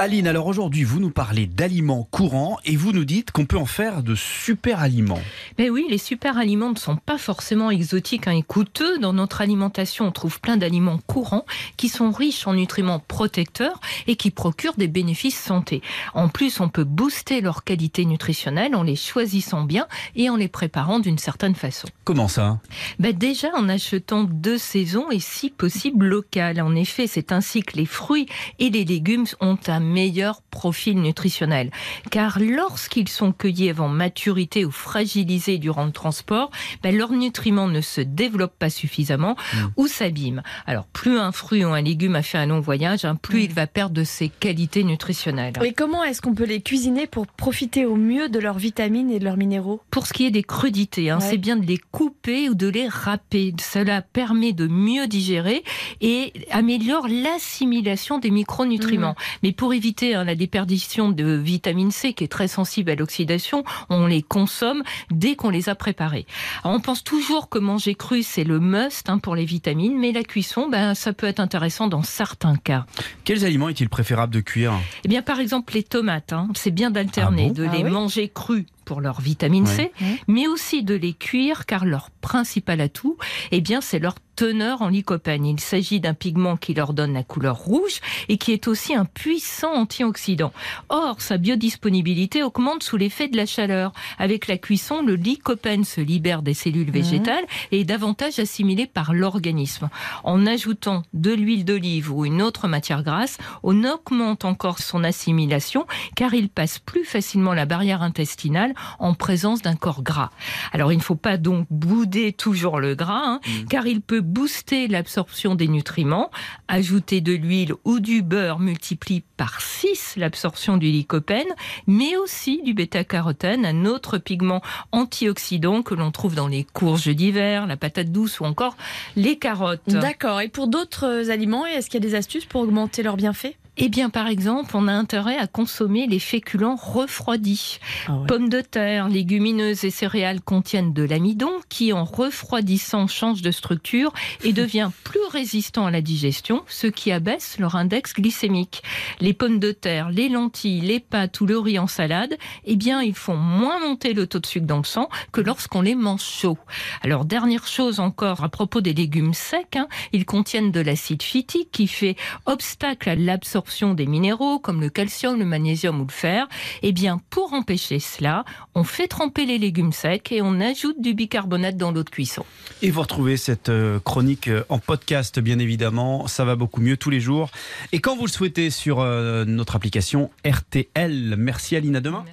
Aline, alors aujourd'hui, vous nous parlez d'aliments courants et vous nous dites qu'on peut en faire de super aliments. Mais oui, les super aliments ne sont pas forcément exotiques hein, et coûteux. Dans notre alimentation, on trouve plein d'aliments courants qui sont riches en nutriments protecteurs et qui procurent des bénéfices santé. En plus, on peut booster leur qualité nutritionnelle en les choisissant bien et en les préparant d'une certaine façon. Comment ça? Ben Déjà en achetant deux saisons et si possible locales. En effet, c'est ainsi que les fruits et les légumes ont un meilleur profil nutritionnel. Car lorsqu'ils sont cueillis avant maturité ou fragilisés durant le transport, ben, leurs nutriments ne se développent pas suffisamment Mm. ou s'abîment. Alors plus un fruit ou un légume a fait un long voyage, hein, plus Mm. il va perdre de ses qualités nutritionnelles. Et comment est-ce qu'on peut les cuisiner pour profiter au mieux de leurs vitamines et de leurs minéraux? Pour ce qui est des crudités, hein, Ouais. c'est bien de les couper ou de les râper. Cela permet de mieux digérer et améliore l'assimilation des micronutriments. Mais pour éviter hein, la déperdition de vitamine C, qui est très sensible à l'oxydation, on les consomme dès qu'on les a préparés. Alors, on pense toujours que manger cru, c'est le must hein, pour les vitamines, mais la cuisson, ben, ça peut être intéressant dans certains cas. Quels aliments est-il préférable de cuire? Eh bien, par exemple, les tomates, hein, c'est bien d'alterner, Ah bon? de Ah les oui? manger crus pour leur vitamine C, mais aussi de les cuire car leur principal atout, eh bien, c'est leur teneur en lycopène. Il s'agit d'un pigment qui leur donne la couleur rouge et qui est aussi un puissant antioxydant. Or, sa biodisponibilité augmente sous l'effet de la chaleur. Avec la cuisson, le lycopène se libère des cellules végétales et est davantage assimilé par l'organisme. En ajoutant de l'huile d'olive ou une autre matière grasse, on augmente encore son assimilation car il passe plus facilement la barrière intestinale en présence d'un corps gras. Alors il ne faut pas donc bouder toujours le gras, hein, car il peut booster l'absorption des nutriments. Ajouter de l'huile ou du beurre multiplie par 6 l'absorption du lycopène, mais aussi du bêta-carotène, un autre pigment antioxydant que l'on trouve dans les courges d'hiver, la patate douce ou encore les carottes. D'accord. Et pour d'autres aliments, est-ce qu'il y a des astuces pour augmenter leurs bienfaits? Eh bien, par exemple, on a intérêt à consommer les féculents refroidis. Pommes de terre, légumineuses et céréales contiennent de l'amidon qui, en refroidissant, change de structure et devient plus résistant à la digestion, ce qui abaisse leur index glycémique. Les pommes de terre, les lentilles, les pâtes ou le riz en salade, eh bien, ils font moins monter le taux de sucre dans le sang que lorsqu'on les mange chauds. Alors, dernière chose encore à propos des légumes secs, hein, ils contiennent de l'acide phytique qui fait obstacle à l'absorption des minéraux comme le calcium, le magnésium ou le fer. Eh bien, pour empêcher cela, on fait tremper les légumes secs et on ajoute du bicarbonate dans l'eau de cuisson. Et vous retrouvez cette euh, chronique euh, en podcast, bien évidemment. Ça va beaucoup mieux tous les jours. Et quand vous le souhaitez sur euh, notre application RTL. Merci Aline, à demain.